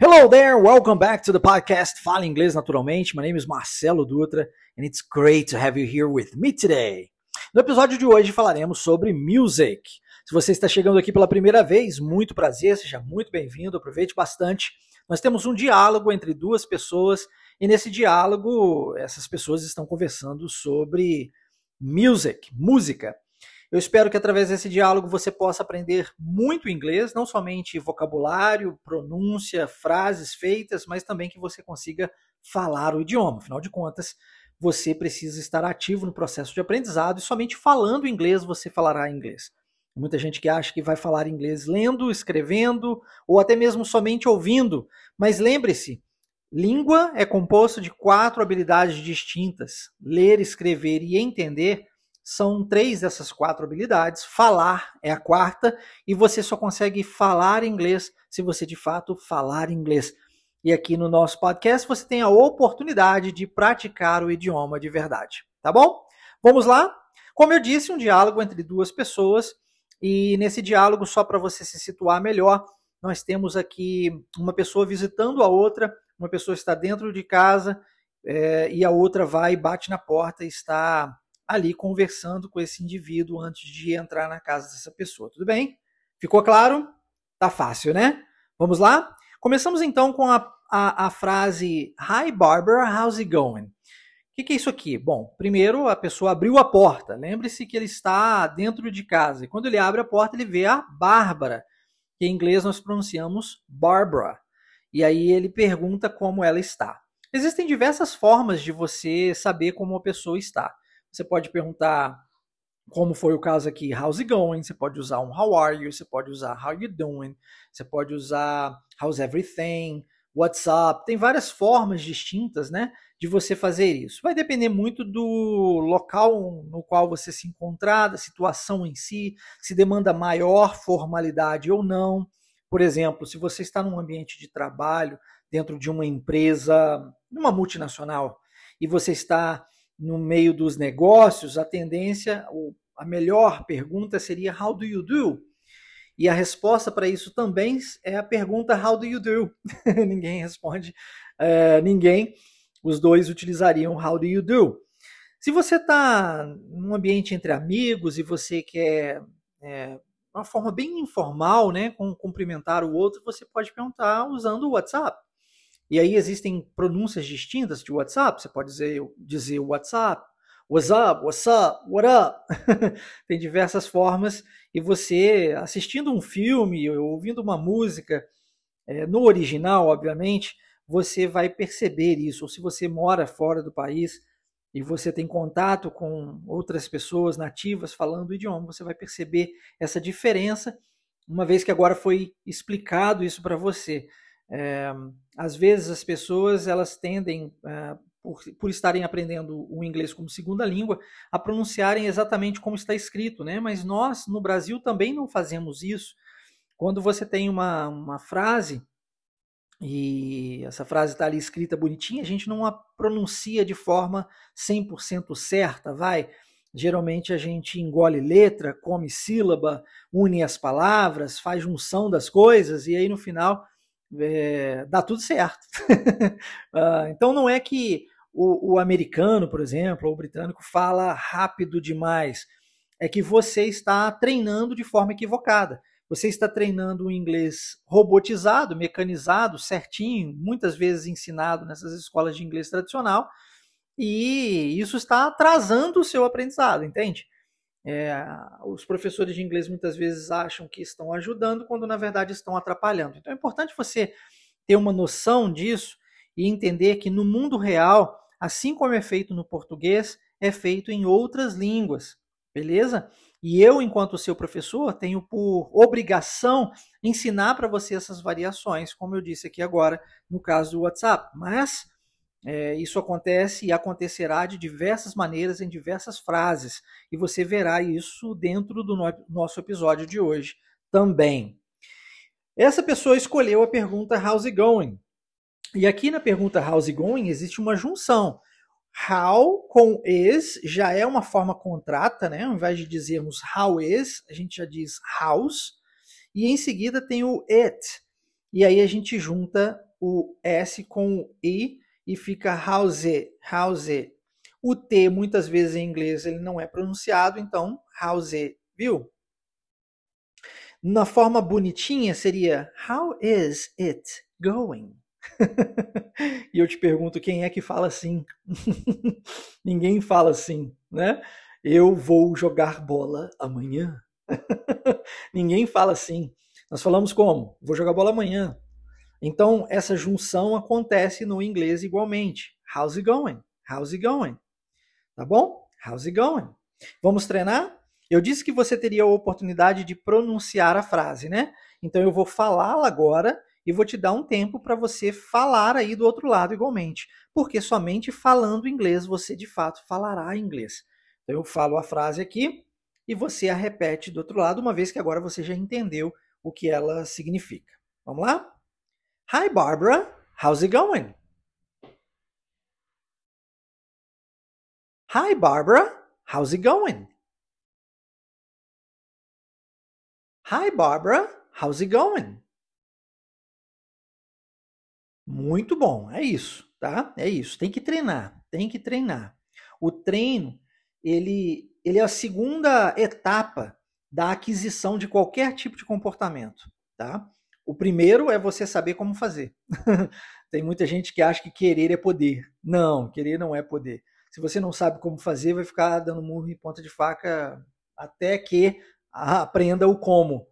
Hello there, welcome back to the podcast Fala Inglês Naturalmente. My name is Marcelo Dutra and it's great to have you here with me today. No episódio de hoje falaremos sobre music. Se você está chegando aqui pela primeira vez, muito prazer, seja muito bem-vindo, aproveite bastante. Nós temos um diálogo entre duas pessoas e nesse diálogo essas pessoas estão conversando sobre music, música. Eu espero que através desse diálogo você possa aprender muito inglês, não somente vocabulário, pronúncia, frases feitas, mas também que você consiga falar o idioma. Afinal de contas, você precisa estar ativo no processo de aprendizado e somente falando inglês você falará inglês. Muita gente que acha que vai falar inglês lendo, escrevendo ou até mesmo somente ouvindo, mas lembre-se, língua é composto de quatro habilidades distintas: ler, escrever e entender são três dessas quatro habilidades. Falar é a quarta, e você só consegue falar inglês se você de fato falar inglês. E aqui no nosso podcast você tem a oportunidade de praticar o idioma de verdade, tá bom? Vamos lá? Como eu disse, um diálogo entre duas pessoas, e nesse diálogo, só para você se situar melhor, nós temos aqui uma pessoa visitando a outra, uma pessoa está dentro de casa é, e a outra vai, bate na porta e está ali conversando com esse indivíduo antes de entrar na casa dessa pessoa. Tudo bem? Ficou claro? Tá fácil, né? Vamos lá? Começamos então com a, a, a frase Hi Barbara, how's it going? O que, que, é isso aqui? Bom, primeiro a pessoa abriu a porta. Lembre-se que ele está dentro de casa. E quando ele abre a porta, ele vê a Bárbara, que em inglês nós pronunciamos Barbara. E aí ele pergunta como ela está. Existem diversas formas de você saber como uma pessoa está. Você pode perguntar, como foi o caso aqui, how's it going? Você pode usar um how are you? Você pode usar how you doing? Você pode usar how's everything? What's up? Tem várias formas distintas, né, de você fazer isso. Vai depender muito do local no qual você se encontrar, da situação em si, se demanda maior formalidade ou não. Por exemplo, se você está num ambiente de trabalho, dentro de uma empresa, uma multinacional, e você está no meio dos negócios, a tendência, a melhor pergunta seria How do you do? E a resposta para isso também é a pergunta How do you do? ninguém responde, é, ninguém. Os dois utilizariam How do you do? Se você está num ambiente entre amigos e você quer é, uma forma bem informal, né, com cumprimentar o outro, você pode perguntar usando o WhatsApp. E aí existem pronúncias distintas de WhatsApp. Você pode dizer, dizer WhatsApp, what's up, what's up, what up. Tem diversas formas. E você, assistindo um filme, ouvindo uma música, é, no original, obviamente, você vai perceber isso. Ou se você mora fora do país e você tem contato com outras pessoas nativas falando o idioma, você vai perceber essa diferença, uma vez que agora foi explicado isso para você. É, às vezes as pessoas elas tendem, é, por, por, estarem aprendendo o inglês como segunda língua, a pronunciarem exatamente como está escrito, né? Mas nós no Brasil também não fazemos isso. Quando você tem uma, uma frase e essa frase está ali escrita bonitinha, a gente não a pronuncia de forma 100% certa, vai? Geralmente a gente engole letra, come sílaba, une as palavras, faz junção das coisas e aí no final é, dá tudo certo. uh, então não é que o, o, americano, por exemplo, ou o britânico fala rápido demais. É que você está treinando de forma equivocada. Você está treinando o inglês robotizado, mecanizado, certinho, muitas vezes ensinado nessas escolas de inglês tradicional, e isso está atrasando o seu aprendizado, entende? É, os professores de inglês muitas vezes acham que estão ajudando, quando na verdade estão atrapalhando. Então é importante você ter uma noção disso e entender que no mundo real, assim como é feito no português, é feito em outras línguas, beleza? E eu, enquanto seu professor, tenho por obrigação ensinar para você essas variações, como eu disse aqui agora no caso do WhatsApp. Mas é, isso acontece e acontecerá de diversas maneiras em diversas frases, e você verá isso dentro do no nosso episódio de hoje também. Essa pessoa escolheu a pergunta How's it going? E aqui na pergunta How's it going existe uma junção. How com is já é uma forma contrata, né? Ao invés de dizermos how is, a gente já diz house. E em seguida tem o it. E aí a gente junta o S com o I e fica house, house. O T, muitas vezes em inglês, ele não é pronunciado, então house, viu? Na forma bonitinha seria How is it going? e eu te pergunto, quem é que fala assim? Ninguém fala assim, né? Eu vou jogar bola amanhã. Ninguém fala assim. Nós falamos como? Vou jogar bola amanhã. Então, essa junção acontece no inglês igualmente. How's it going? How's it going? Tá bom? How's it going? Vamos treinar? Eu disse que você teria a oportunidade de pronunciar a frase, né? Então eu vou falá-la agora e vou te dar um tempo para você falar aí do outro lado igualmente. Porque somente falando inglês você de fato falará inglês. Então eu falo a frase aqui e você a repete do outro lado, uma vez que agora você já entendeu o que ela significa. Vamos lá? Hi Barbara, how's it going? Hi Barbara, how's it going? Hi Barbara, how's it going? Muito bom, é isso, tá? É isso. Tem que treinar, tem que treinar. O treino, ele, ele é a segunda etapa da aquisição de qualquer tipo de comportamento, tá? O primeiro é você saber como fazer. Tem muita gente que acha que querer é poder. Não, querer não é poder. Se você não sabe como fazer, vai ficar dando murro em ponta de faca até que aprenda o como.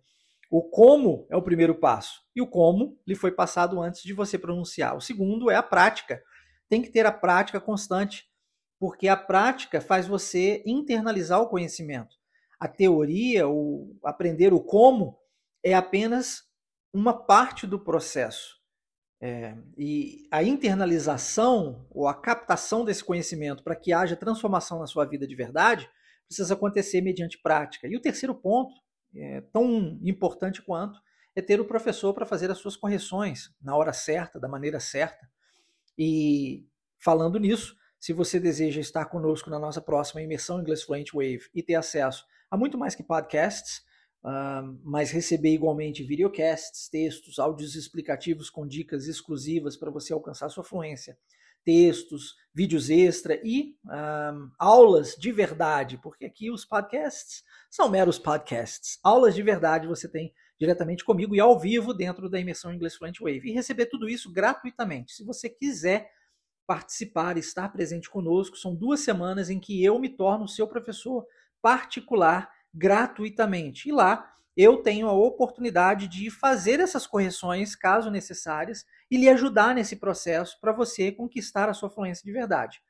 O como é o primeiro passo. E o como lhe foi passado antes de você pronunciar. O segundo é a prática. Tem que ter a prática constante, porque a prática faz você internalizar o conhecimento. A teoria, o aprender o como, é apenas uma parte do processo. É, e a internalização ou a captação desse conhecimento para que haja transformação na sua vida de verdade precisa acontecer mediante prática. E o terceiro ponto é, tão importante quanto é ter o professor para fazer as suas correções na hora certa, da maneira certa. E falando nisso, se você deseja estar conosco na nossa próxima imersão Inglês Fluent Wave e ter acesso a muito mais que podcasts, uh, mas receber igualmente videocasts, textos, áudios explicativos com dicas exclusivas para você alcançar sua fluência, textos, vídeos extra e um, aulas de verdade, porque aqui os podcasts são meros podcasts. Aulas de verdade você tem diretamente comigo e ao vivo dentro da imersão English Fluent Wave. E receber tudo isso gratuitamente. Se você quiser participar, estar presente conosco, são duas semanas em que eu me torno seu professor particular gratuitamente. E lá eu tenho a oportunidade de fazer essas correções, caso necessárias, e lhe ajudar nesse processo para você conquistar a sua fluência de verdade.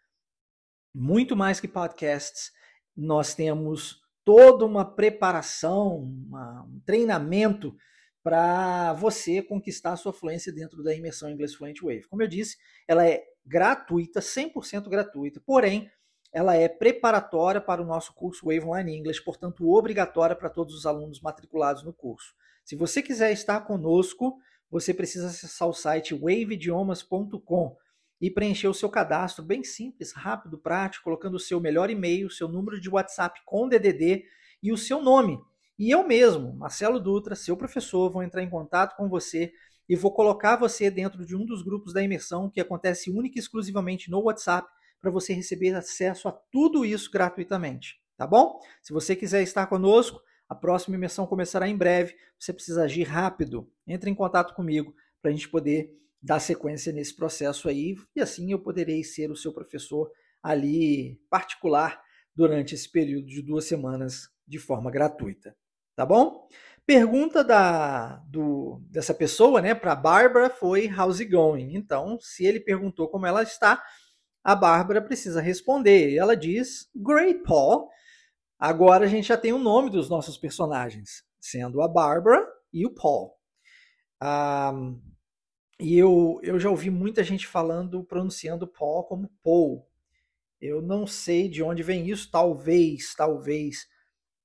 Muito mais que podcasts, nós temos toda uma preparação, uma, um treinamento para você conquistar a sua fluência dentro da imersão English Fluent Wave. Como eu disse, ela é gratuita, 100% gratuita, porém, ela é preparatória para o nosso curso Wave Online English, portanto, obrigatória para todos os alunos matriculados no curso. Se você quiser estar conosco, você precisa acessar o site waveidiomas.com e preencher o seu cadastro bem simples, rápido, prático, colocando o seu melhor e-mail, seu número de WhatsApp com DDD e o seu nome. E eu mesmo, Marcelo Dutra, seu professor, vou entrar em contato com você e vou colocar você dentro de um dos grupos da imersão que acontece única e exclusivamente no WhatsApp para você receber acesso a tudo isso gratuitamente, tá bom? Se você quiser estar conosco, a próxima imersão começará em breve. Você precisa agir rápido. Entre em contato comigo para a gente poder dar sequência nesse processo aí e assim eu poderei ser o seu professor ali particular durante esse período de duas semanas de forma gratuita, tá bom? Pergunta da, do, dessa pessoa, né, para Bárbara foi how's it going? Então, se ele perguntou como ela está, a Bárbara precisa responder. E ela diz: Great Paul. Agora a gente já tem o nome dos nossos personagens, sendo a Bárbara e o Paul. Um, e eu, eu já ouvi muita gente falando, pronunciando Paul como Paul. Eu não sei de onde vem isso, talvez, talvez,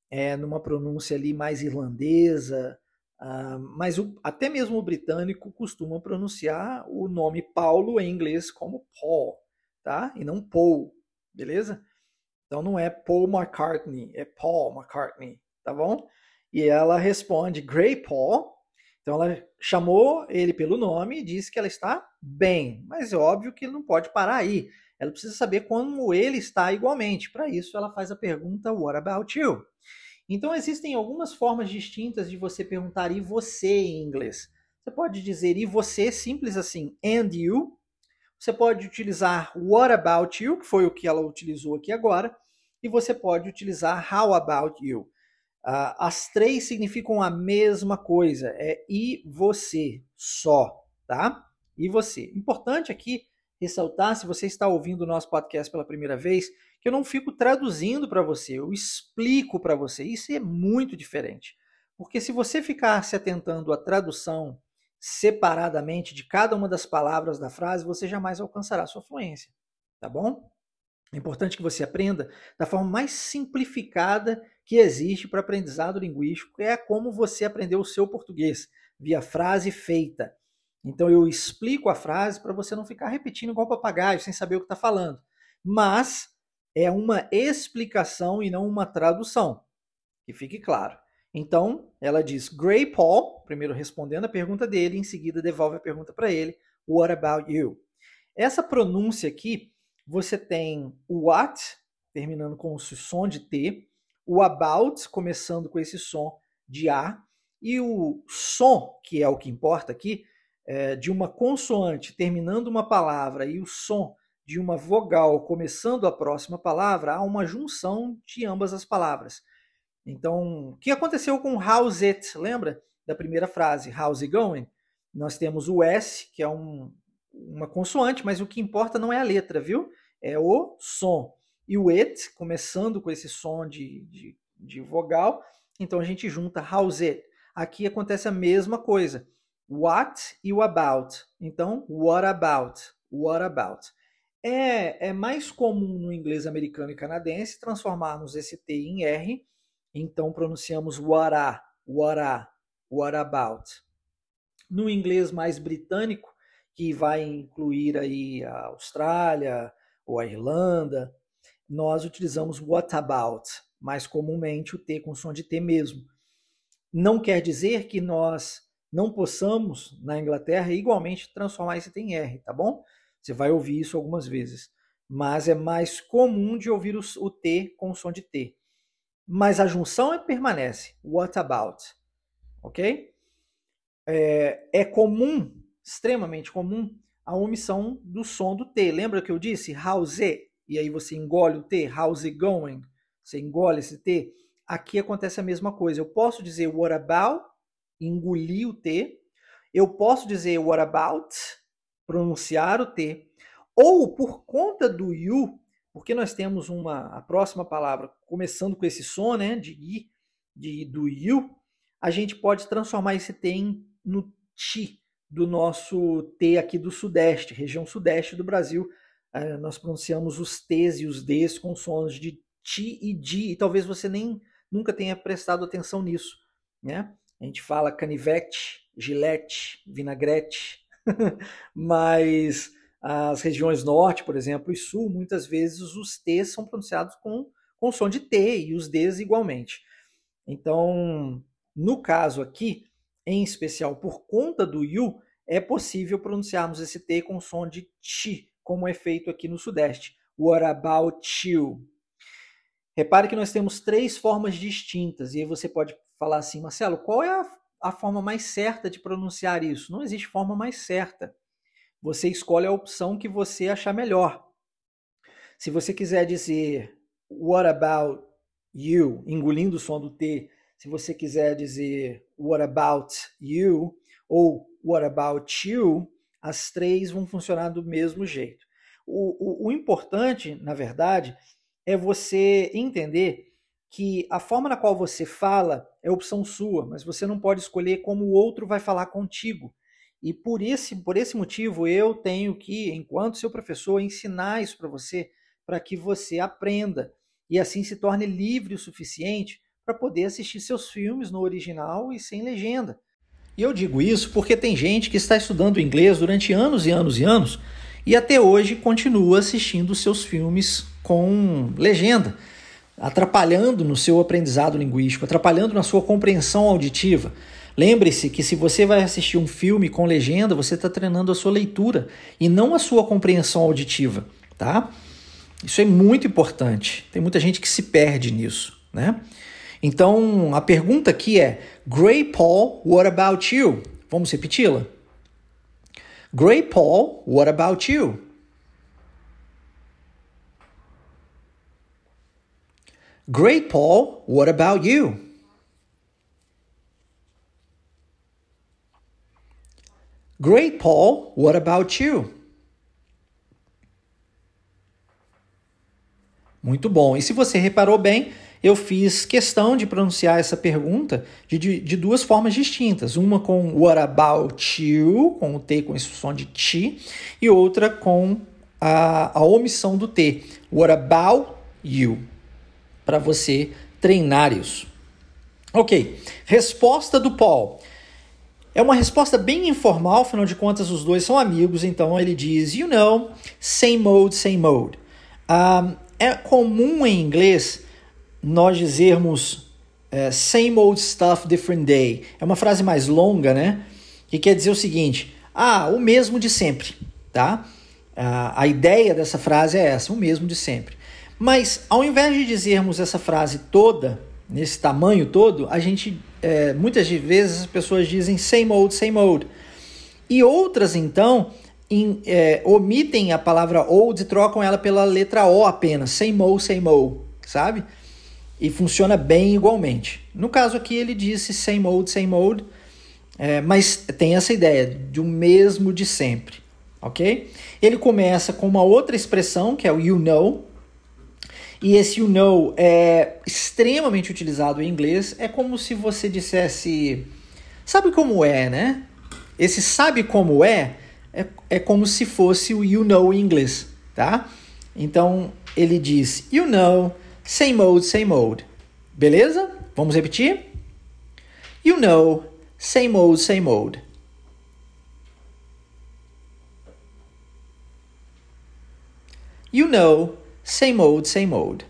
é, numa pronúncia ali mais irlandesa, uh, mas o, até mesmo o britânico costuma pronunciar o nome Paulo em inglês como Paul tá? E não Paul, beleza? Então não é Paul McCartney, é Paul McCartney, tá bom? E ela responde, Great Paul. Então ela chamou ele pelo nome e disse que ela está bem, mas é óbvio que ele não pode parar aí. Ela precisa saber como ele está igualmente. Para isso, ela faz a pergunta: What about you? Então, existem algumas formas distintas de você perguntar e você em inglês. Você pode dizer e você, simples assim, and you. Você pode utilizar what about you, que foi o que ela utilizou aqui agora. E você pode utilizar how about you. Uh, as três significam a mesma coisa, é e você só, tá? E você. Importante aqui ressaltar, se você está ouvindo o nosso podcast pela primeira vez, que eu não fico traduzindo para você, eu explico para você. Isso é muito diferente. Porque se você ficar se atentando à tradução separadamente de cada uma das palavras da frase, você jamais alcançará sua fluência, tá bom? É importante que você aprenda da forma mais simplificada que existe para aprendizado linguístico, que é como você aprendeu o seu português, via frase feita. Então eu explico a frase para você não ficar repetindo igual papagaio, sem saber o que está falando. Mas é uma explicação e não uma tradução. Que fique claro. Então, ela diz Gray Paul, primeiro respondendo a pergunta dele, em seguida devolve a pergunta para ele, What about you? Essa pronúncia aqui, você tem o what, terminando com o som de T, o about, começando com esse som de A, e o som, que é o que importa aqui, é, de uma consoante terminando uma palavra e o som de uma vogal começando a próxima palavra, há uma junção de ambas as palavras. Então, o que aconteceu com how's it? Lembra da primeira frase, how's it going? Nós temos o S, que é um, uma consoante, mas o que importa não é a letra, viu? É o som. E o it, começando com esse som de, de, de vogal, então a gente junta how's it. Aqui acontece a mesma coisa what e o about. Então, what about? What about? É, é mais comum no inglês americano e canadense transformarmos esse T em R, então pronunciamos what a, what a, what about. No inglês mais britânico, que vai incluir aí a Austrália ou a Irlanda, nós utilizamos what about, mais comumente o T com som de T mesmo. Não quer dizer que nós não possamos, na Inglaterra, igualmente transformar esse T em R, tá bom? Você vai ouvir isso algumas vezes. Mas é mais comum de ouvir o, T com o som de T. Mas a junção é, permanece. What about? Ok? É, é comum, extremamente comum, a omissão do som do T. Lembra que eu disse how's it? E aí você engole o T, how's it going? Você engole esse T. Aqui acontece a mesma coisa. Eu posso dizer what about engolir o T. Eu posso dizer what about, pronunciar o T. Ou por conta do you, porque nós temos uma a próxima palavra começando com esse som, né, de i, de do you, a gente pode transformar esse T em, no ti do nosso T aqui do Sudeste, região Sudeste do Brasil. Uh, nós pronunciamos os T's e os D's com sons de ti e di, e talvez você nem nunca tenha prestado atenção nisso, né? A gente fala canivete, gilete, vinagrete, mas as regiões norte, por exemplo, e sul, muitas vezes os T's são pronunciados com, com som de T e os D's igualmente. Então, no caso aqui, em especial por conta do you, é possível pronunciarmos esse T com som de T, como é feito aqui no Sudeste. What about you? Repare que nós temos três formas distintas, e aí você pode falar assim, Marcelo, qual é a, a forma mais certa de pronunciar isso? Não existe forma mais certa. Você escolhe a opção que você achar melhor. Se você quiser dizer what about you, engolindo o som do T, se você quiser dizer what about you ou what about you, as três vão funcionar do mesmo jeito. O, o, o importante, na verdade, é você entender que a forma na qual você fala é opção sua, mas você não pode escolher como o outro vai falar contigo. E por esse, por esse motivo eu tenho que, enquanto seu professor, ensinar isso para você, para que você aprenda e assim se torne livre o suficiente para poder assistir seus filmes no original e sem legenda. E eu digo isso porque tem gente que está estudando inglês durante anos e anos e anos e até hoje continua assistindo seus filmes com legenda atrapalhando no seu aprendizado linguístico, atrapalhando na sua compreensão auditiva. Lembre-se que se você vai assistir um filme com legenda, você está treinando a sua leitura e não a sua compreensão auditiva, tá? Isso é muito importante. Tem muita gente que se perde nisso, né? Então, a pergunta aqui é: Gray Paul, what about you? Vamos repeti-la? Gray Paul, what about you? Great, Paul. What about you? Great, Paul. What about you? Muito bom. E se você reparou bem, eu fiz questão de pronunciar essa pergunta de, de, de, duas formas distintas. Uma com what about you, com o T com esse som de ti, e outra com a, a omissão do T. What about you? Para você treinar isso. Ok, resposta do Paul. É uma resposta bem informal, afinal de contas os dois são amigos, então ele diz, you know, same mode, same mode. Um, é comum em inglês nós dizermos é, same old stuff, different day. É uma frase mais longa, né? Que quer dizer o seguinte: ah, o mesmo de sempre, tá? A, a ideia dessa frase é essa, o mesmo de sempre. Mas ao invés de dizermos essa frase toda, nesse tamanho todo, a gente é, muitas vezes as pessoas dizem same old, same old. E outras então in, é, omitem a palavra old e trocam ela pela letra O apenas, same old, same old, sabe? e funciona bem igualmente. No caso aqui ele disse same old, same old, é, mas tem essa ideia de o mesmo de sempre, ok? Ele começa com uma outra expressão que é o you know, e esse you know é extremamente utilizado em inglês, é como se você dissesse, sabe como é, né? Esse sabe como é, é, é como se fosse o you know em inglês, tá? Então ele diz, you know, Same old, same old. Beleza? Vamos repetir? You know, same old, same old. You know, same old, same old.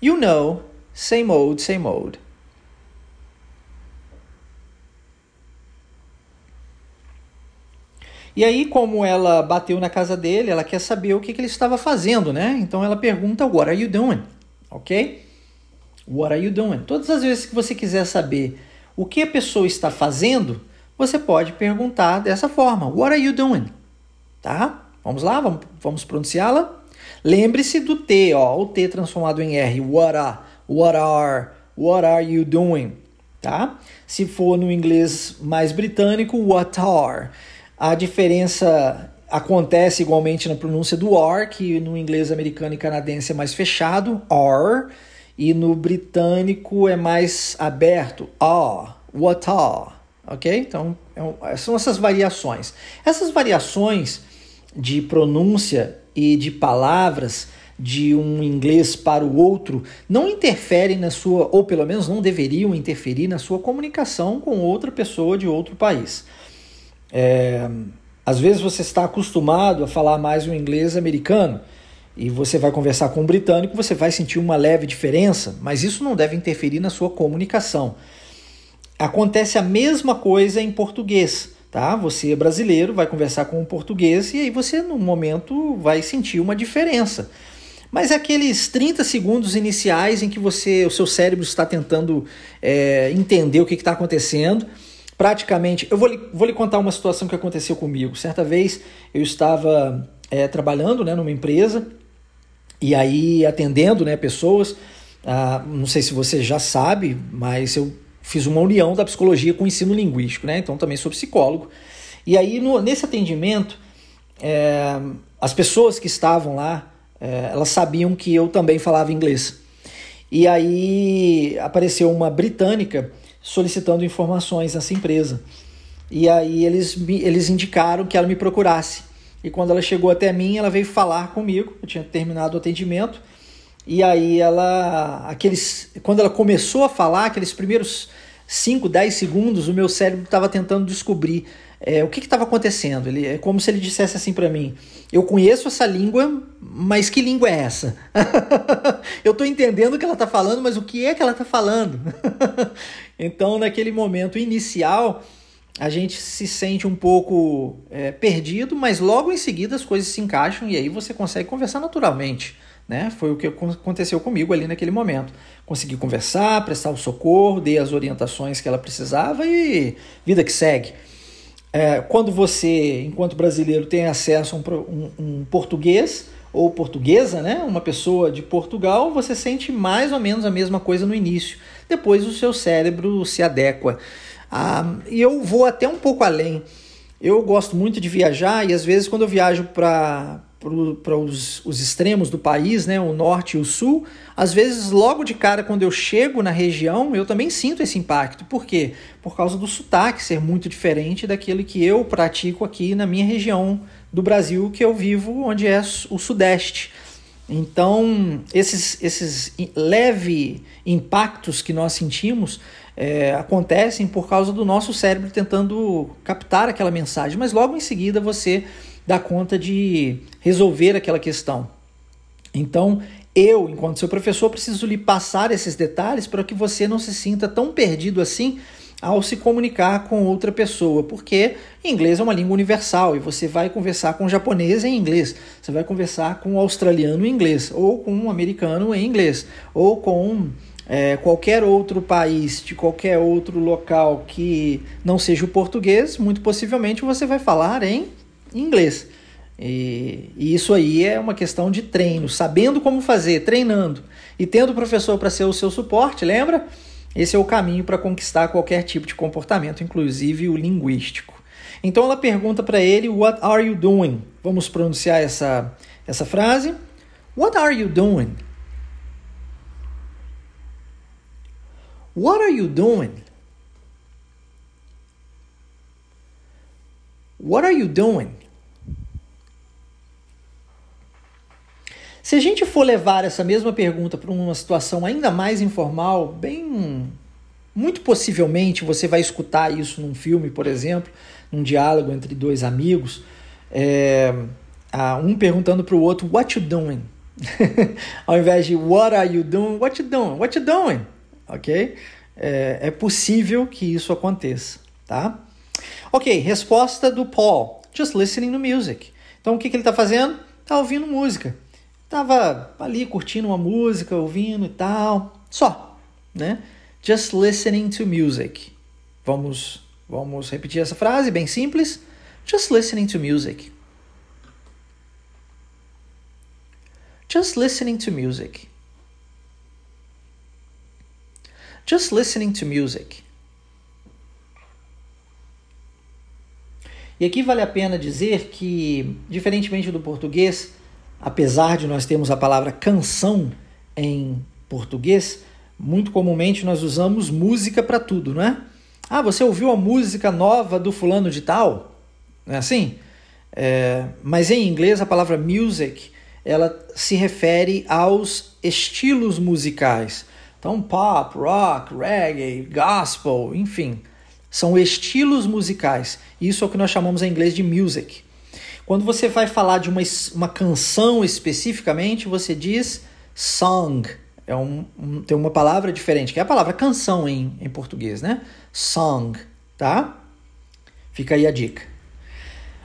You know, same old, same old. E aí, como ela bateu na casa dele, ela quer saber o que, que ele estava fazendo, né? Então ela pergunta: What are you doing? Ok? What are you doing? Todas as vezes que você quiser saber o que a pessoa está fazendo, você pode perguntar dessa forma: What are you doing? Tá? Vamos lá, vamos, vamos pronunciá-la. Lembre-se do T, ó, o T transformado em R. What are, what are, what are you doing? Tá? Se for no inglês mais britânico, what are. A diferença acontece igualmente na pronúncia do or, que no inglês americano e canadense é mais fechado, or, e no britânico é mais aberto, ah, what are, ok? Então é são essas variações. Essas variações de pronúncia e de palavras de um inglês para o outro não interferem na sua, ou pelo menos não deveriam interferir na sua comunicação com outra pessoa de outro país. É, às vezes você está acostumado a falar mais o inglês americano e você vai conversar com um britânico, você vai sentir uma leve diferença, mas isso não deve interferir na sua comunicação. Acontece a mesma coisa em português, tá? Você é brasileiro, vai conversar com um português e aí você no momento vai sentir uma diferença. Mas aqueles 30 segundos iniciais em que você, o seu cérebro está tentando é, entender o que está acontecendo praticamente. Eu vou lhe, vou lhe contar uma situação que aconteceu comigo. Certa vez eu estava é, trabalhando né, numa empresa e aí atendendo né, pessoas. Ah, não sei se você já sabe, mas eu fiz uma união da psicologia com o ensino linguístico, né? Então também sou psicólogo. E aí no, nesse atendimento, é, as pessoas que estavam lá, é, elas sabiam que eu também falava inglês. E aí apareceu uma britânica solicitando informações nessa empresa. E aí eles, eles indicaram que ela me procurasse. E quando ela chegou até mim, ela veio falar comigo. Eu tinha terminado o atendimento. E aí ela, aqueles, quando ela começou a falar, aqueles primeiros 5, 10 segundos, o meu cérebro estava tentando descobrir é, o que estava acontecendo. Ele, é como se ele dissesse assim para mim: Eu conheço essa língua, mas que língua é essa? eu estou entendendo o que ela está falando, mas o que é que ela está falando? então, naquele momento inicial, a gente se sente um pouco é, perdido, mas logo em seguida as coisas se encaixam e aí você consegue conversar naturalmente. Né? Foi o que aconteceu comigo ali naquele momento. Consegui conversar, prestar o socorro, dei as orientações que ela precisava e vida que segue. É, quando você, enquanto brasileiro, tem acesso a um, um, um, português ou portuguesa, né? uma pessoa de Portugal, você sente mais ou menos a mesma coisa no início. Depois o seu cérebro se adequa. Ah, e eu vou até um pouco além. Eu gosto muito de viajar e às vezes quando eu viajo para para os, os extremos do país, né, o norte e o sul, às vezes logo de cara quando eu chego na região, eu também sinto esse impacto. Por quê? Por causa do sotaque ser muito diferente daquele que eu pratico aqui na minha região do Brasil que eu vivo, onde é o sudeste. Então, esses, esses leve impactos que nós sentimos é, acontecem por causa do nosso cérebro tentando captar aquela mensagem, mas logo em seguida você dá conta de resolver aquela questão. Então, eu, enquanto seu professor, preciso lhe passar esses detalhes para que você não se sinta tão perdido assim ao se comunicar com outra pessoa, porque inglês é uma língua universal e você vai conversar com um japonês em inglês, você vai conversar com um australiano em inglês, ou com um americano em inglês, ou com é, qualquer outro país, de qualquer outro local que não seja o português, muito possivelmente você vai falar em inglês. E, e, isso aí é uma questão de treino, sabendo como fazer, treinando e tendo o professor para ser o seu suporte, lembra? Esse é o caminho para conquistar qualquer tipo de comportamento, inclusive o linguístico. Então ela pergunta para ele: What are you doing? Vamos pronunciar essa, essa frase. What are you doing? What are you doing? What are you doing? Se a gente for levar essa mesma pergunta para uma situação ainda mais informal, bem. Muito possivelmente você vai escutar isso num filme, por exemplo, num diálogo entre dois amigos, é, um perguntando para o outro, What you doing? Ao invés de What are you doing? What you doing? What you doing? Ok? É, é possível que isso aconteça, tá? Ok, resposta do Paul. Just listening to music. Então o que, que ele está fazendo? Está ouvindo música. Tava ali curtindo uma música, ouvindo e tal. Só, né? Just listening to music. Vamos, vamos repetir essa frase bem simples. Just listening to music. Just listening to music. Just listening to music. E aqui vale a pena dizer que, diferentemente do português, apesar de nós termos a palavra canção em português, muito comumente nós usamos música para tudo, não é? Ah, você ouviu a música nova do fulano de tal? Não é assim? É, mas em inglês a palavra music ela se refere aos estilos musicais. Então, pop, rock, reggae, gospel, enfim, são estilos musicais. Isso é o que nós chamamos em inglês de music. Quando você vai falar de uma, uma canção especificamente, você diz song. É um, um, tem uma palavra diferente, que é a palavra canção em, em português, né? Song, tá? Fica aí a dica.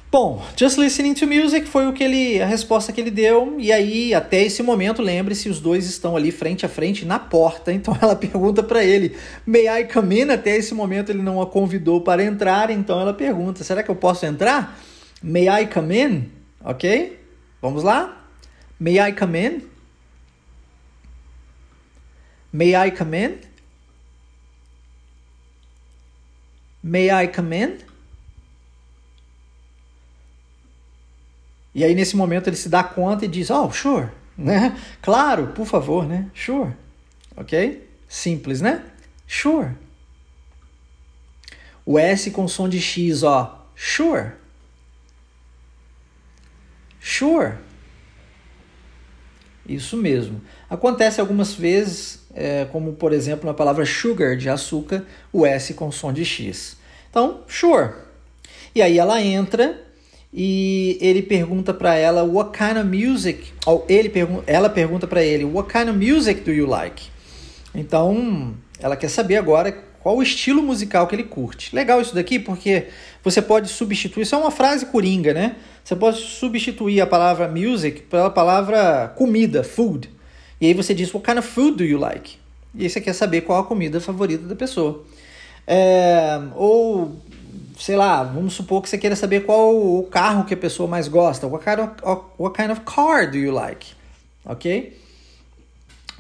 Bom, just listening to music foi o que ele, a resposta que ele deu. E aí, até esse momento, lembre-se, os dois estão ali frente a frente na porta. Então ela pergunta para ele, May I come in? Até esse momento ele não a convidou para entrar, então ela pergunta, será que eu posso entrar? May I come in? Ok? Vamos lá? May I come in? May I come in? May I come in? E aí nesse momento ele se dá conta e diz, oh, sure, né? Claro, por favor, né? Sure, ok? Simples, né? Sure. O S com som de X, ó, sure. Sure. Isso mesmo. Acontece algumas vezes, é, como por exemplo na palavra sugar, de açúcar, o S com som de X. Então, sure. E aí ela entra e ele pergunta para ela what kind of music ou ele pergun ela pergunta para ele what kind of music do you like então ela quer saber agora qual o estilo musical que ele curte legal isso daqui porque você pode substituir isso é uma frase coringa né você pode substituir a palavra music pela palavra comida food e aí você diz what kind of food do you like e aí você quer saber qual a comida favorita da pessoa é, ou sei lá, vamos supor que você queira saber qual o carro que a pessoa mais gosta. What kind of, what kind of car do you like? Ok?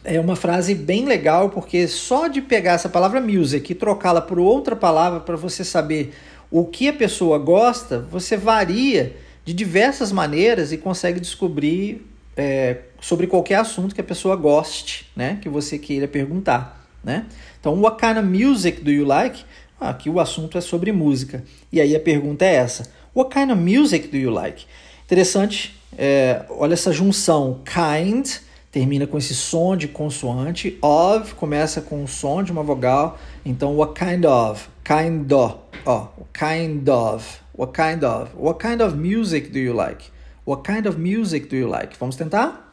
É uma frase bem legal porque só de pegar essa palavra music e trocá-la por outra palavra para você saber o que a pessoa gosta, você varia de diversas maneiras e consegue descobrir é, sobre qualquer assunto que a pessoa goste, né? Que você queira perguntar, né? Então, what kind of music do you like? Aqui o assunto é sobre música. E aí a pergunta é essa: What kind of music do you like? Interessante, é, olha essa junção. Kind termina com esse som de consoante. Of começa com o som de uma vogal. Então, what kind of? Kind of. Ó, kind of. What kind of? What kind of music do you like? What kind of music do you like? Vamos tentar?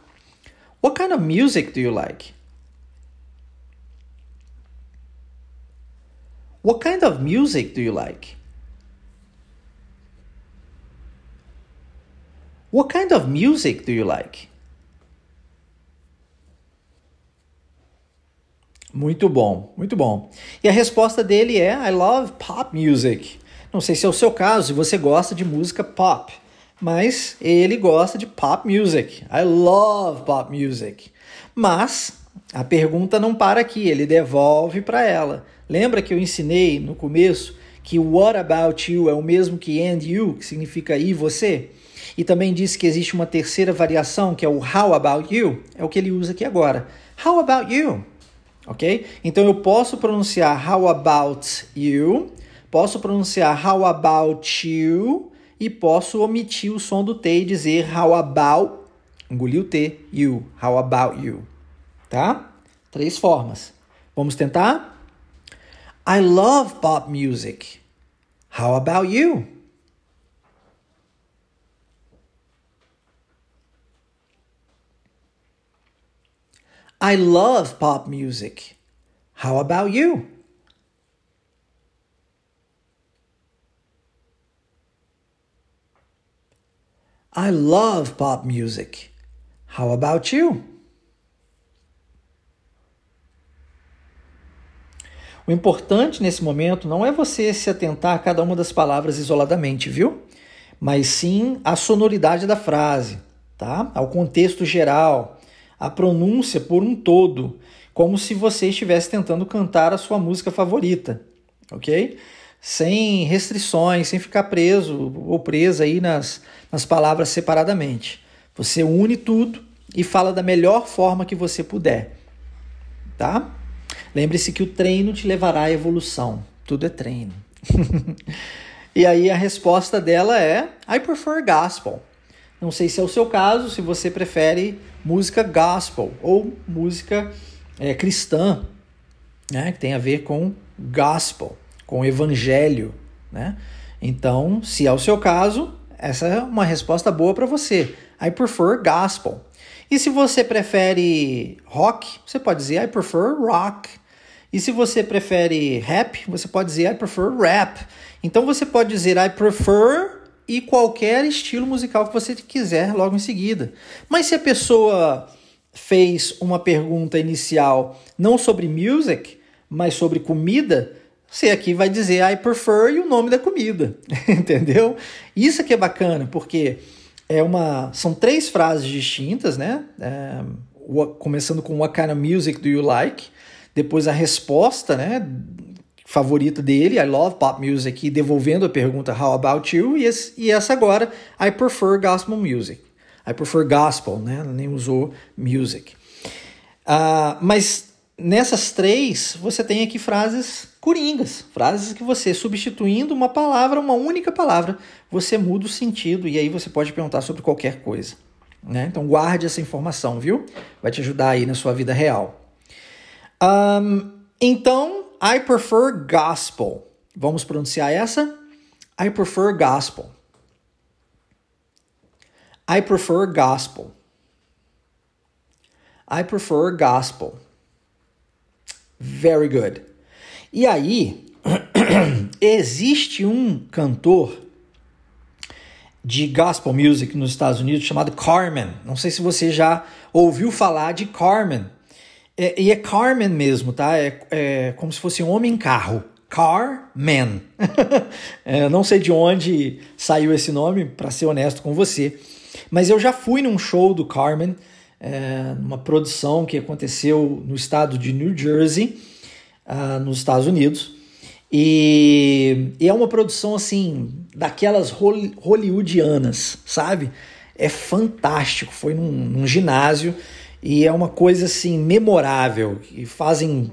What kind of music do you like? What kind of music do you like? What kind of music do you like? Muito bom, muito bom. E a resposta dele é I love pop music. Não sei se é o seu caso, se você gosta de música pop, mas ele gosta de pop music. I love pop music. Mas a pergunta não para aqui, ele devolve para ela. Lembra que eu ensinei no começo que what about you é o mesmo que and you, que significa e você? E também disse que existe uma terceira variação, que é o how about you, é o que ele usa aqui agora. How about you? Ok? Então eu posso pronunciar how about you, posso pronunciar how about you e posso omitir o som do T e dizer how about, engolir o T, you, how about you. Tá? Três formas. Vamos tentar? I love pop music. How about you? I love pop music. How about you? I love pop music. How about you? O importante nesse momento não é você se atentar a cada uma das palavras isoladamente, viu? Mas sim a sonoridade da frase, tá? Ao contexto geral, a pronúncia por um todo, como se você estivesse tentando cantar a sua música favorita, ok? Sem restrições, sem ficar preso ou presa aí nas, nas palavras separadamente. Você une tudo e fala da melhor forma que você puder, tá? Lembre-se que o treino te levará à evolução. Tudo é treino. e aí a resposta dela é I prefer gospel. Não sei se é o seu caso, se você prefere música gospel ou música é, cristã, né, que tem a ver com gospel, com evangelho, né? Então, se é o seu caso, essa é uma resposta boa para você. I prefer gospel. E se você prefere rock, você pode dizer I prefer rock. E se você prefere rap, você pode dizer I prefer rap. Então você pode dizer I prefer e qualquer estilo musical que você quiser logo em seguida. Mas se a pessoa fez uma pergunta inicial não sobre music, mas sobre comida, você aqui vai dizer I prefer e o nome da comida, entendeu? Isso aqui é bacana, porque é uma, são três frases distintas, né? É, começando com What kind of music do you like? Depois a resposta, né? Favorita dele, I love pop music, devolvendo a pergunta How about you? E, esse, e essa agora, I prefer gospel music. I prefer gospel, né? Ela nem usou music. Uh, mas nessas três, você tem aqui frases coringas, frases que você, substituindo uma palavra, uma única palavra, você muda o sentido e aí você pode perguntar sobre qualquer coisa. Né? Então guarde essa informação, viu? Vai te ajudar aí na sua vida real. Um, então, I prefer gospel. Vamos pronunciar essa? I prefer gospel. I prefer gospel. I prefer gospel. Very good. E aí, existe um cantor de gospel music nos Estados Unidos chamado Carmen. Não sei se você já ouviu falar de Carmen. É, e é Carmen mesmo, tá? É, é como se fosse um homem-carro. Carmen. é, não sei de onde saiu esse nome, para ser honesto com você. Mas eu já fui num show do Carmen, é, numa produção que aconteceu no estado de New Jersey, uh, nos Estados Unidos. E, e, é uma produção assim, daquelas hollywoodianas, sabe? É fantástico. Foi num, num ginásio e é uma coisa assim memorável. E fazem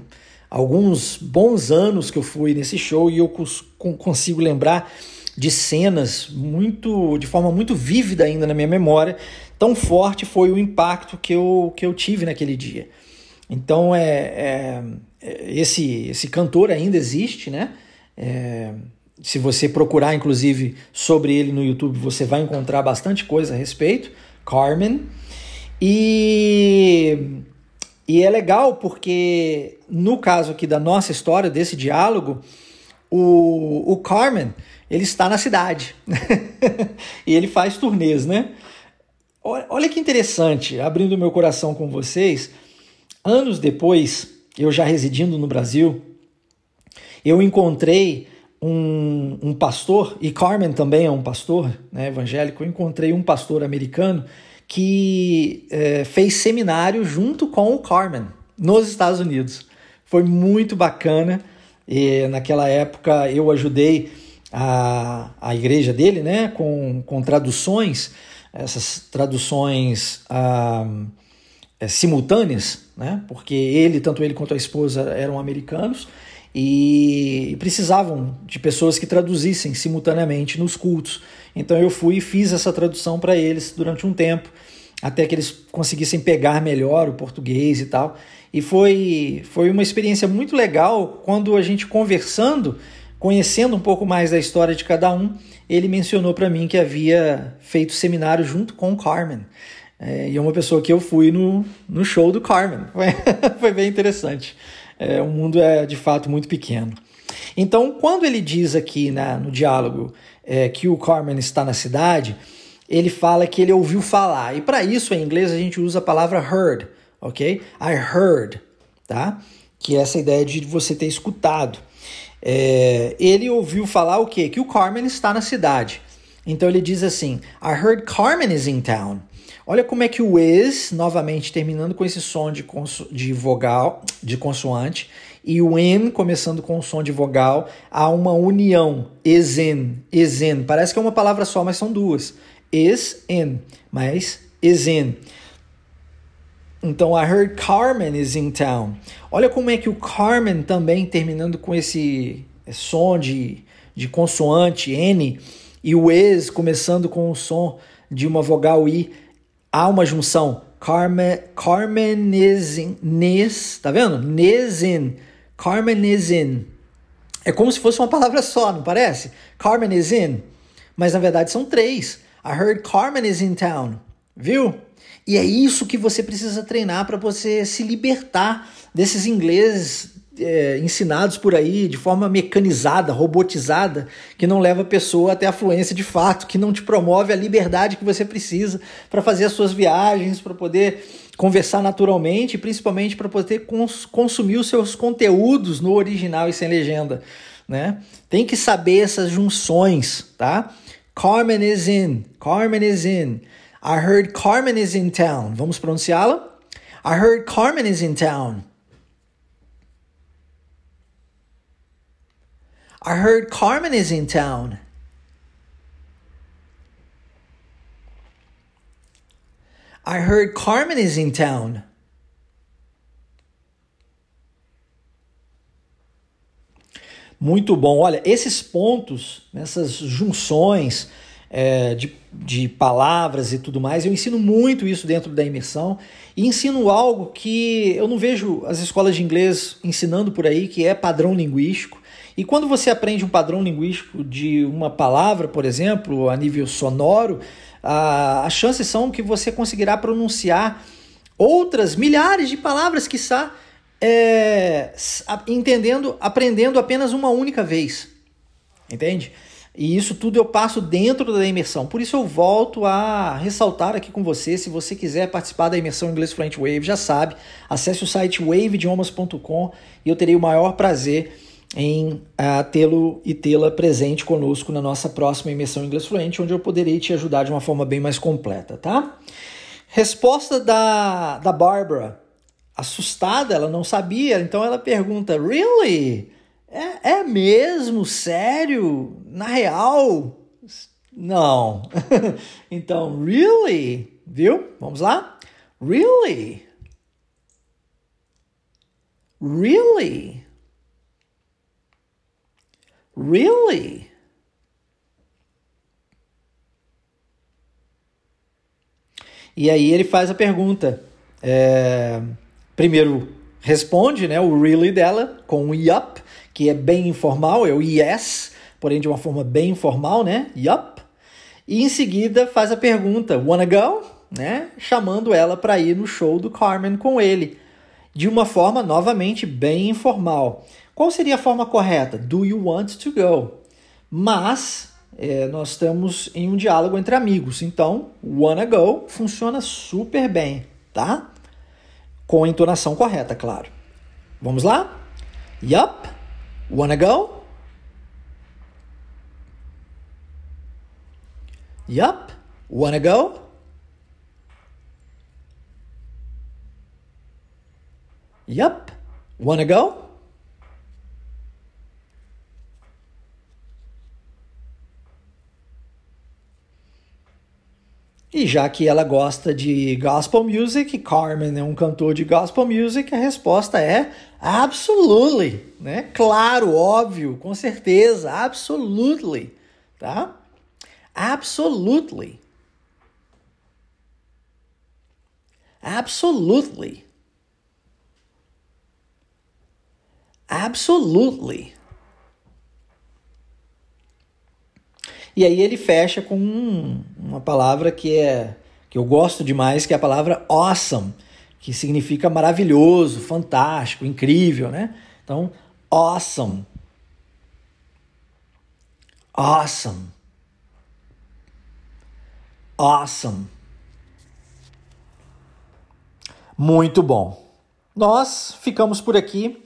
alguns bons anos que eu fui nesse show e eu consigo lembrar de cenas muito de forma muito vívida ainda na minha memória. Tão forte foi o impacto que eu, que eu tive naquele dia. Então é, é esse, esse cantor ainda existe, né? É, se você procurar, inclusive, sobre ele no YouTube, você vai encontrar bastante coisa a respeito. Carmen. E, e é legal porque, no caso aqui da nossa história, desse diálogo, o, o Carmen ele está na cidade e ele faz turnês, né? Olha que interessante, abrindo meu coração com vocês, anos depois eu já residindo no Brasil, eu encontrei um, um pastor, e Carmen também é um pastor né, evangélico, eu encontrei um pastor americano que é, fez seminário junto com o Carmen nos Estados Unidos. Foi muito bacana. E naquela época eu ajudei a, a igreja dele né, com, com traduções, essas traduções. Ah, é, simultâneas, né? porque ele, tanto ele quanto a esposa eram americanos e precisavam de pessoas que traduzissem simultaneamente nos cultos. Então eu fui e fiz essa tradução para eles durante um tempo, até que eles conseguissem pegar melhor o português e tal. E foi, foi uma experiência muito legal quando a gente conversando, conhecendo um pouco mais da história de cada um, ele mencionou para mim que havia feito seminário junto com o Carmen. É, e é uma pessoa que eu fui no, no show do Carmen. Foi, foi bem interessante. É, o mundo é de fato muito pequeno. Então, quando ele diz aqui na, no diálogo é, que o Carmen está na cidade, ele fala que ele ouviu falar. E para isso, em inglês, a gente usa a palavra heard, ok? I heard, tá? Que é essa ideia de você ter escutado. É, ele ouviu falar o quê? Que o Carmen está na cidade. Então ele diz assim: I heard Carmen is in town. Olha como é que o is, novamente terminando com esse som de, de vogal, de consoante, e o in começando com o som de vogal, há uma união. Is in. Parece que é uma palavra só, mas são duas. Is in, mas is in. Então, I heard Carmen is in town. Olha como é que o Carmen também terminando com esse som de, de consoante N e o is começando com o som de uma vogal I há uma junção. Carmen, Carmenizin, Nis, tá vendo? Nizin, Carmenizin. É como se fosse uma palavra só, não parece? Carmenizin. Mas na verdade são três. I heard Carmen is in town. Viu? E é isso que você precisa treinar para você se libertar desses ingleses é, ensinados por aí de forma mecanizada, robotizada, que não leva a pessoa até a fluência de fato, que não te promove a liberdade que você precisa para fazer as suas viagens, para poder conversar naturalmente, principalmente para poder cons consumir os seus conteúdos no original e sem legenda. Né? Tem que saber essas junções, tá? Carmen is in, Carmen is in. I heard Carmen is in town. Vamos pronunciá-la? I heard Carmen is in town. I heard Carmen is in town. I heard Carmen is in town. Muito bom. Olha, esses pontos, essas junções, é, de, de palavras e tudo mais. Eu ensino muito isso dentro da imersão e ensino algo que eu não vejo as escolas de inglês ensinando por aí, que é padrão linguístico. E quando você aprende um padrão linguístico de uma palavra, por exemplo, a nível sonoro, as chances são que você conseguirá pronunciar outras milhares de palavras, quiçá, é, entendendo, aprendendo apenas uma única vez. Entende? E isso tudo eu passo dentro da imersão. Por isso eu volto a ressaltar aqui com você. Se você quiser participar da imersão Inglês Fluent Wave, já sabe, acesse o site waveidiomas.com e eu terei o maior prazer em uh, tê-lo e tê-la presente conosco na nossa próxima imersão Inglês Fluente, onde eu poderei te ajudar de uma forma bem mais completa, tá? Resposta da, da Barbara. Assustada, ela não sabia, então ela pergunta: Really? É, é mesmo? Sério? Na real? Não. então, really? Viu? Vamos lá? Really? Really? Really? E aí ele faz a pergunta. É, primeiro responde, né, o really dela com um yup que é bem informal, é o yes, porém de uma forma bem informal, né? Yup. E em seguida faz a pergunta, wanna go? Né? Chamando ela para ir no show do Carmen com ele, de uma forma novamente bem informal. Qual seria a forma correta? Do you want to go? Mas é, nós estamos em um diálogo entre amigos, então wanna go funciona super bem, tá? Com a entonação correta, claro. Vamos lá? Yup. Wanna go? Yup. Wanna go? Yup. Wanna go? E já que ela gosta de gospel music, Carmen é um cantor de gospel music, a resposta é absolutely, né? Claro, óbvio, com certeza, absolutely, tá? Absolutely. Absolutely. Absolutely. E aí ele fecha com um, uma palavra que é que eu gosto demais, que é a palavra awesome, que significa maravilhoso, fantástico, incrível, né? Então, awesome. Awesome. Awesome. Muito bom. Nós ficamos por aqui.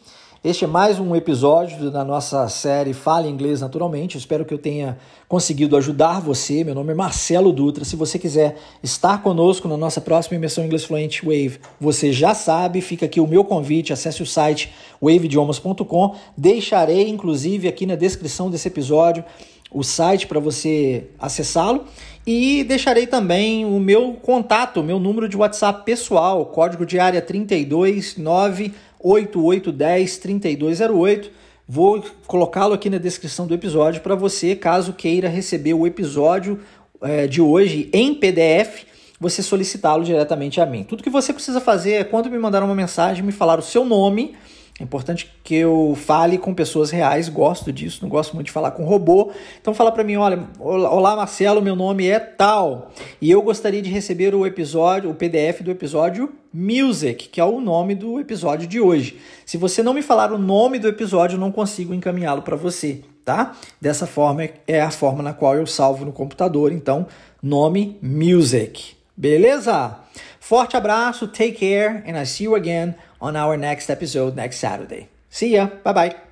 Este é mais um episódio da nossa série Fale Inglês Naturalmente. espero que eu tenha conseguido ajudar você. Meu nome é Marcelo Dutra. Se você quiser estar conosco na nossa próxima imersão Inglês Fluente Wave, você já sabe, fica aqui o meu convite. Acesse o site waveidiomas.com. Deixarei, inclusive, aqui na descrição desse episódio o site para você acessá-lo e deixarei também o meu contato, meu número de WhatsApp pessoal, código de área 329 8810 3208. Vou colocá-lo aqui na descrição do episódio para você, caso queira receber o episódio é, de hoje em PDF, você solicitá-lo diretamente a mim. Tudo que você precisa fazer é quando me mandar uma mensagem, me falar o seu nome é importante que eu fale com pessoas reais, gosto disso, não gosto muito de falar com robô. Então fala para mim, olha, olá Marcelo, meu nome é tal, e eu gostaria de receber o episódio, o PDF do episódio Music, que é o nome do episódio de hoje. Se você não me falar o nome do episódio, eu não consigo encaminhá-lo para você, tá? Dessa forma é a forma na qual eu salvo no computador, então nome Music. Beleza? Forte abraço, take care, and I see you again on our next episode next Saturday. See ya. Bye bye.